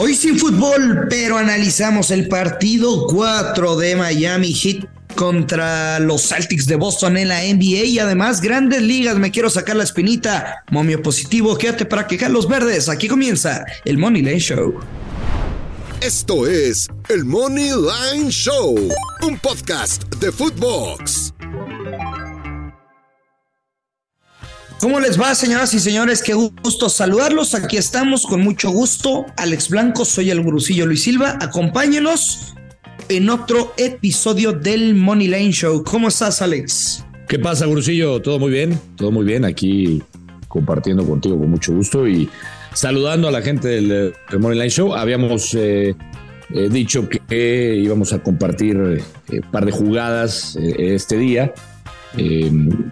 Hoy sin fútbol, pero analizamos el partido 4 de Miami Heat contra los Celtics de Boston en la NBA y además grandes ligas. Me quiero sacar la espinita. Momio positivo, quédate para quejar los verdes. Aquí comienza el Money Lane Show. Esto es el Money Line Show, un podcast de Footbox. ¿Cómo les va, señoras y señores? Qué gusto saludarlos. Aquí estamos con mucho gusto. Alex Blanco, soy el gurusillo Luis Silva. Acompáñenos en otro episodio del Money Lane Show. ¿Cómo estás, Alex? ¿Qué pasa, gurusillo? Todo muy bien, todo muy bien. Aquí compartiendo contigo con mucho gusto y saludando a la gente del, Money Line Show. Habíamos eh, eh, dicho que íbamos a compartir un eh, par de jugadas este día. Eh,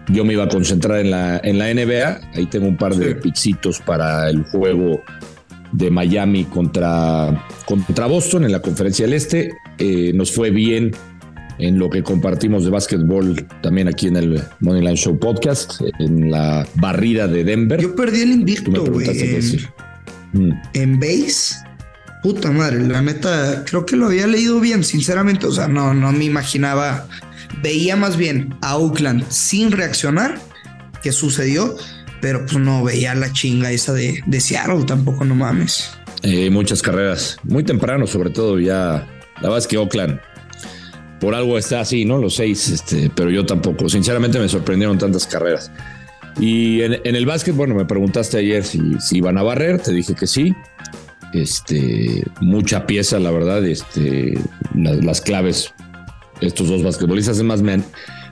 yo me iba a concentrar en la, en la NBA. Ahí tengo un par de pixitos para el juego de Miami contra, contra Boston en la Conferencia del Este. Eh, nos fue bien en lo que compartimos de básquetbol también aquí en el Moneyline Show Podcast, en la barrida de Denver. Yo perdí el invicto, güey. En, mm. en base. Puta madre, la neta, creo que lo había leído bien, sinceramente. O sea, no, no me imaginaba veía más bien a Oakland sin reaccionar, que sucedió, pero pues no veía la chinga esa de, de Seattle, tampoco no mames. Eh, muchas carreras, muy temprano sobre todo, ya la verdad es que Oakland por algo está así, ¿no? Los seis, este, pero yo tampoco. Sinceramente me sorprendieron tantas carreras. Y en, el básquet, bueno, me preguntaste ayer si, si, iban a barrer, te dije que sí. Este, mucha pieza, la verdad, este, las claves estos dos basquetbolistas. Es más, me,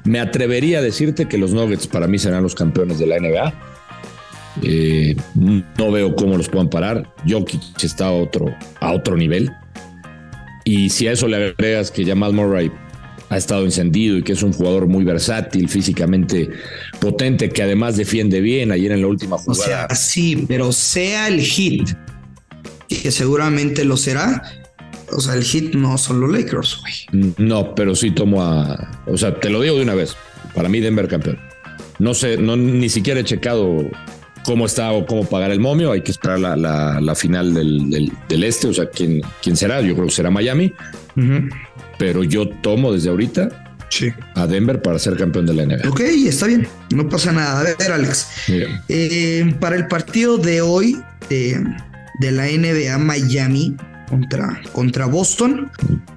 me, atrevería a decirte que los Nuggets para mí serán los campeones de la NBA. Eh, no veo cómo los puedan parar. Jokic está a otro, a otro nivel. Y si a eso le agregas que Jamal Murray ha estado encendido y que es un jugador muy versátil, físicamente potente, que además defiende bien ayer en la última jugada. O sea, sí, pero sea el hit, que seguramente lo será, o sea, el hit no son los Lakers, güey. No, pero sí tomo a. O sea, te lo digo de una vez. Para mí, Denver campeón. No sé, no, ni siquiera he checado cómo está o cómo pagar el momio. Hay que esperar la, final del, este. O sea, ¿quién, quién será. Yo creo que será Miami. Pero yo tomo desde ahorita a Denver para ser campeón de la NBA. Ok, está bien, no pasa nada. A ver, Alex, eh, para el partido de hoy eh, de la NBA Miami, contra, contra Boston.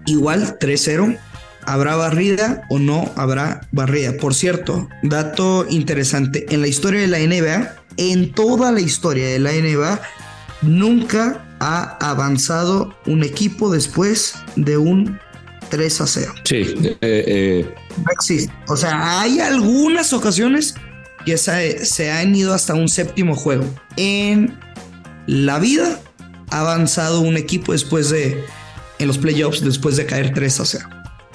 Igual 3-0. ¿Habrá barrida o no habrá barrida? Por cierto, dato interesante, en la historia de la NBA, en toda la historia de la NBA, nunca ha avanzado un equipo después de un 3 a 0. Sí, eh, eh. no existe. O sea, hay algunas ocasiones que se, se han ido hasta un séptimo juego. En la vida avanzado un equipo después de, en los playoffs, después de caer 3 a 0?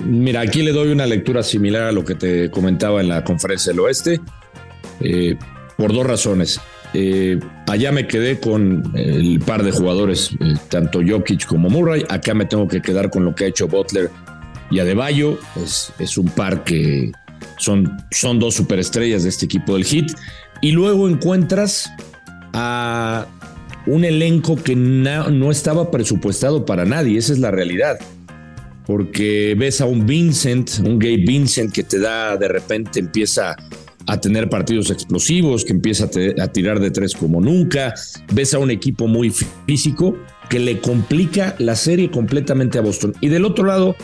Mira, aquí le doy una lectura similar a lo que te comentaba en la conferencia del oeste, eh, por dos razones. Eh, allá me quedé con el par de jugadores, eh, tanto Jokic como Murray. Acá me tengo que quedar con lo que ha hecho Butler y Adebayo. Es, es un par que son, son dos superestrellas de este equipo del Heat. Y luego encuentras a un elenco que no, estaba presupuestado para nadie, esa es la realidad. Porque ves a un Vincent, un Gabe Vincent que te da de repente empieza a tener partidos explosivos, que empieza a, tirar de tres como nunca. Ves a un equipo muy físico que le complica la serie completamente a Boston. Y del otro lado,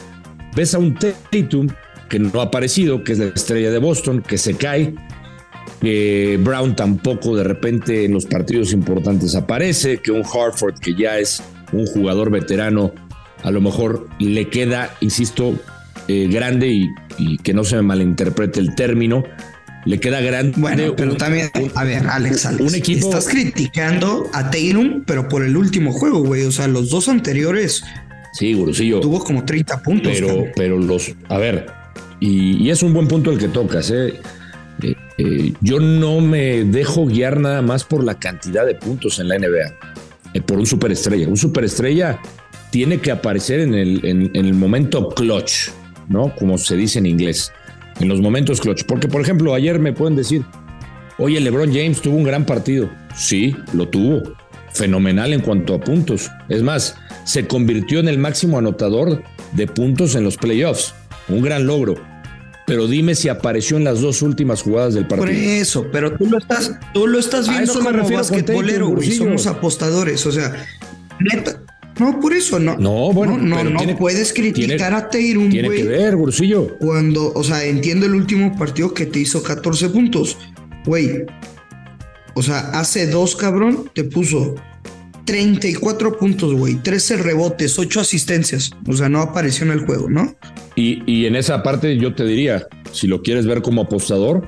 ves a un Tatum que no ha aparecido, que es la estrella de Boston, que se cae, que Brown tampoco de repente en los partidos importantes aparece, que un Hartford que ya es un jugador veterano, a lo mejor le queda, insisto, eh, grande y, que no se me malinterprete el término, le queda grande. Bueno, pero también, a ver, Alex, un equipo. Estás criticando a Tatum, pero por el último juego, güey. O sea, los dos anteriores. Sí, Gurusillo. Tuvo como 30 puntos. Pero, pero los. A ver, y, y, es un buen punto el que tocas, ¿eh? Eh, yo no me dejo guiar nada más por la cantidad de puntos en la NBA, eh, por un superestrella. Un superestrella tiene que aparecer en el, en, el momento clutch, ¿no? Como se dice en inglés, en los momentos clutch. Porque, por ejemplo, ayer me pueden decir, oye, LeBron James tuvo un gran partido. Sí, lo tuvo. Fenomenal en cuanto a puntos. Es más, se convirtió en el máximo anotador de puntos en los playoffs. Un gran logro. Pero dime si apareció en las dos últimas jugadas del partido. Por eso, pero tú lo estás, tú lo estás viendo como basquetbolero, güey. Somos apostadores. O sea, neta. No, por eso no. No, bueno, no, no, no puedes criticar a Tatum, Tiene que ver, Bursillo. Cuando, o sea, entiendo el último partido que te hizo 14 puntos. Güey. O sea, hace dos, cabrón, te puso 34 puntos, güey. 13 rebotes, 8 asistencias. O sea, no apareció en el juego, ¿no? Y, en esa parte yo te diría, si lo quieres ver como apostador,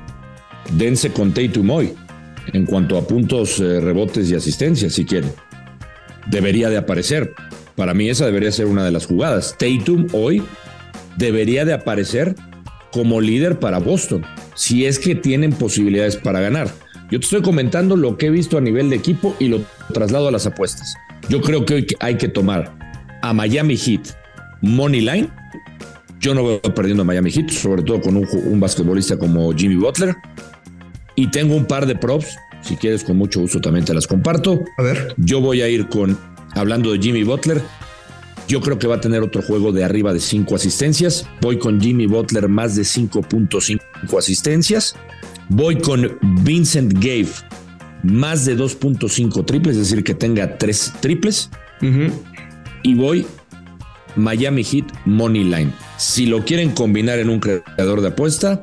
dense con Tatum hoy, en cuanto a puntos, eh, rebotes y asistencias, si quieren. Debería de aparecer. Para mí esa debería ser una de las jugadas. Tatum hoy debería de aparecer como líder para Boston, si es que tienen posibilidades para ganar. Yo te estoy comentando lo que he visto a nivel de equipo y lo traslado a las apuestas. Yo creo que hoy hay que tomar a Miami Heat Money Line yo no veo perdiendo a Miami Heat, sobre todo con un, basquetbolista como Jimmy Butler. Y tengo un par de props, si quieres con mucho gusto también te las comparto. A ver. Yo voy a ir con, hablando de Jimmy Butler, yo creo que va a tener otro juego de arriba de 5 asistencias. Voy con Jimmy Butler más de 5.5 asistencias. Voy con Vincent Gave más de 2.5 triples, es decir, que tenga 3 triples. Y voy Miami Heat Money Line. Si lo quieren combinar en un creador de apuesta,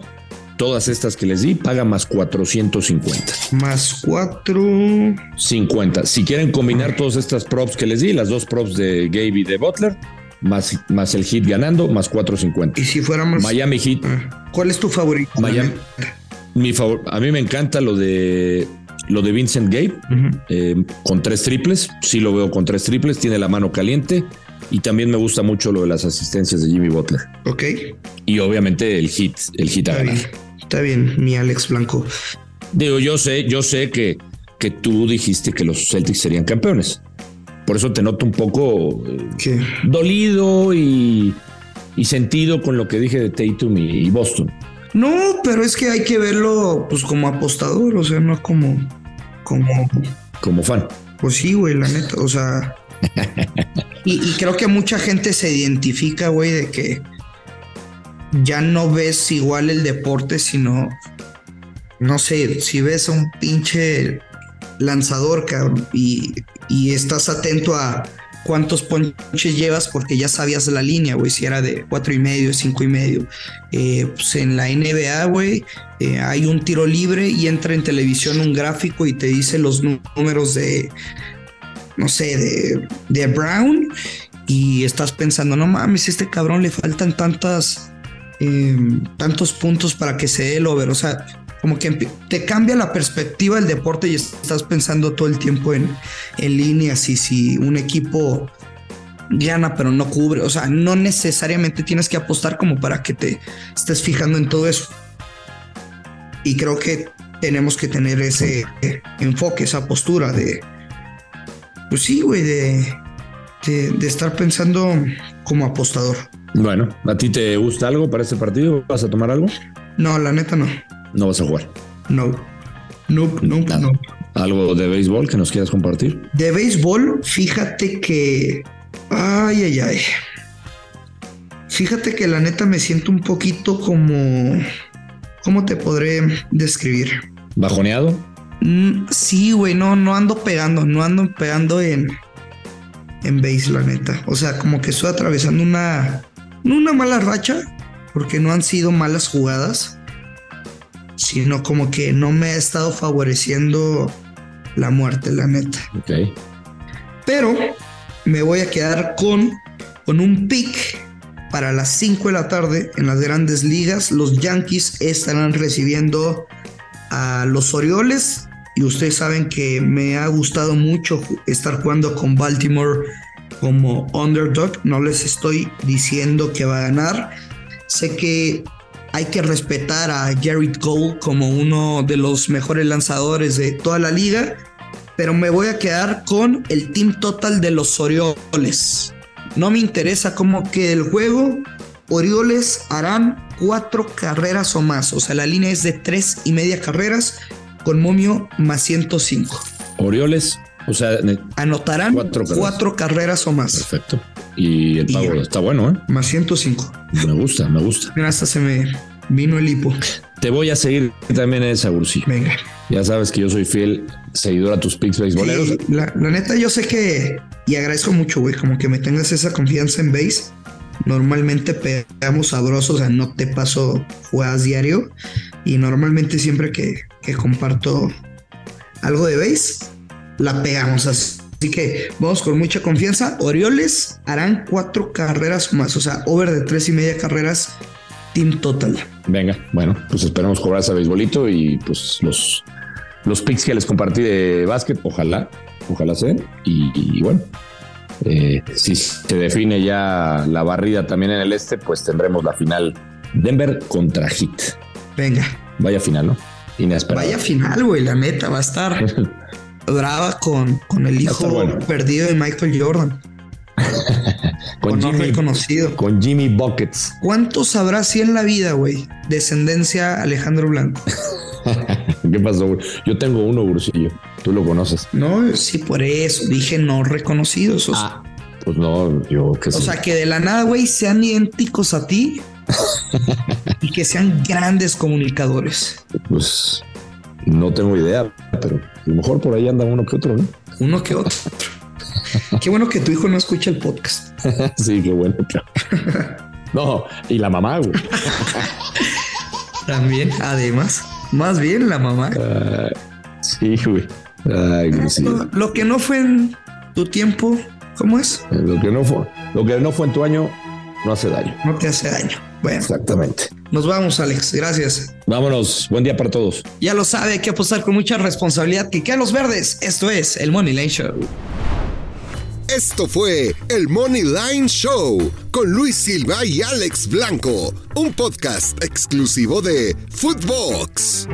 todas estas que les di, paga más 450. Más 4. 50. Si quieren combinar todas estas props que les di, las dos props de Gabe y de Butler, más, más el hit ganando, más 450. Y si fuéramos. Miami Heat. Ah, ¿Cuál es tu favorito? Miami. Mi favor, a mí me encanta lo de lo de Vincent Gabe eh, con tres triples. Sí lo veo con tres triples. Tiene la mano caliente. Y también me gusta mucho lo de las asistencias de Jimmy Butler. Ok. Y obviamente el hit, el hit a Está está bien, mi Alex Blanco. Digo, yo sé, yo sé que, que tú dijiste que los Celtics serían campeones. Por eso te noto un poco ¿Qué? dolido y, y, sentido con lo que dije de Tatum y, Boston. No, pero es que hay que verlo pues como apostador, o sea, no como como como fan. Pues sí, güey, la neta, o sea, y, creo que mucha gente se identifica, güey, de que ya no ves igual el deporte, sino, no sé, si ves a un pinche lanzador, cabrón, y, estás atento a cuántos ponches llevas porque ya sabías la línea, güey, si era de cuatro y medio, cinco y medio. Eh, pues en la NBA, güey, eh, hay un tiro libre y entra en televisión un gráfico y te dice los números de, no sé, de, de Brown y estás pensando, no mames, este cabrón le faltan tantas, em, tantos puntos para que se dé el over. O sea, como que te cambia la perspectiva del deporte y estás pensando todo el tiempo en, en líneas y si un equipo gana pero no cubre. O sea, no necesariamente tienes que apostar como para que te estés fijando en todo eso. Y creo que tenemos que tener ese enfoque, esa postura de, pues sí, güey, de, de, estar pensando como apostador. Bueno, ¿a ti te gusta algo para este partido? ¿Vas a tomar algo? No, la neta no. ¿No vas a jugar? No. No, no, no. ¿Algo de béisbol que nos quieras compartir? De béisbol, fíjate que. Ay, ay, ay. Fíjate que la neta me siento un poquito como. ¿Cómo te podré describir? ¿Bajoneado? Mm, sí, güey, no, no ando pegando, no ando pegando en, en base, la neta. O sea, como que estoy atravesando una, una mala racha, porque no han sido malas jugadas, sino como que no me ha estado favoreciendo la muerte, la neta. Ok. Pero me voy a quedar con, con un pick para las 5 de la tarde en las grandes ligas. Los Yankees estarán recibiendo a los Orioles y ustedes saben que me ha gustado mucho estar jugando con Baltimore como underdog. No les estoy diciendo que va a ganar. Sé que hay que respetar a Garrett Cole como uno de los mejores lanzadores de toda la liga, pero me voy a quedar con el team total de los Orioles. No me interesa cómo que el juego. Orioles harán cuatro carreras o más. O sea, la línea es de tres y media carreras con momio más 105. Orioles O sea, anotarán cuatro carreras. o más. Perfecto. Y el pago está bueno, ¿eh? Más 105. Me gusta, me gusta. Mira, hasta se me vino el hipo. Te voy a seguir también en esa, Ursi. Venga. Ya sabes que yo soy fiel seguidor a tus picks beisboleros. la, la, neta, yo sé que, y agradezco mucho, güey, como que me tengas esa confianza en base. Normalmente pegamos sabrosos, o sea, no te paso jugadas diario. Y normalmente siempre que, que comparto algo de base, la pegamos así. Así que vamos con mucha confianza. Orioles harán cuatro carreras más, o sea, over de tres y media carreras, team total. Venga, bueno, pues esperamos cobrar ese beisbolito y pues los, los picks que les compartí de básquet, ojalá, ojalá sean. Y, bueno, eh, si se define ya la barrida también en el este, pues tendremos la final Denver contra Heat. Venga. Vaya final, ¿no? Inesperado. Vaya final, güey, la neta, va a estar brava con, con el hijo perdido de Michael Jordan. con Jimmy, reconocido. Con Jimmy Buckets. ¿Cuántos habrá así en la vida, güey? Descendencia Alejandro Blanco. ¿Qué pasó, Yo tengo uno, Brusillo. Tú lo conoces. No, sí, por eso. Dije no reconocidos. Ah, pues no, yo que O sea, que de la nada, güey, sean idénticos a ti y que sean grandes comunicadores. Pues no tengo idea, pero a lo mejor por ahí anda uno que otro, ¿no? Uno que otro. Qué bueno que tu hijo no escucha el podcast. sí, qué bueno. no, y la mamá, güey. También, además, más bien la mamá. sí, güey. Ay, Lo, que no fue en tu tiempo, ¿cómo es? Lo que no fue, lo que no fue en tu año, no hace daño. No te hace daño. Bueno. Exactamente. Nos vamos, Alex. Gracias. Vámonos. Buen día para todos. Ya lo sabe, hay que apostar con mucha responsabilidad que queda los verdes. Esto es el Money Line Show. Esto fue el Money Line Show con Luis Silva y Alex Blanco, un podcast exclusivo de Footbox.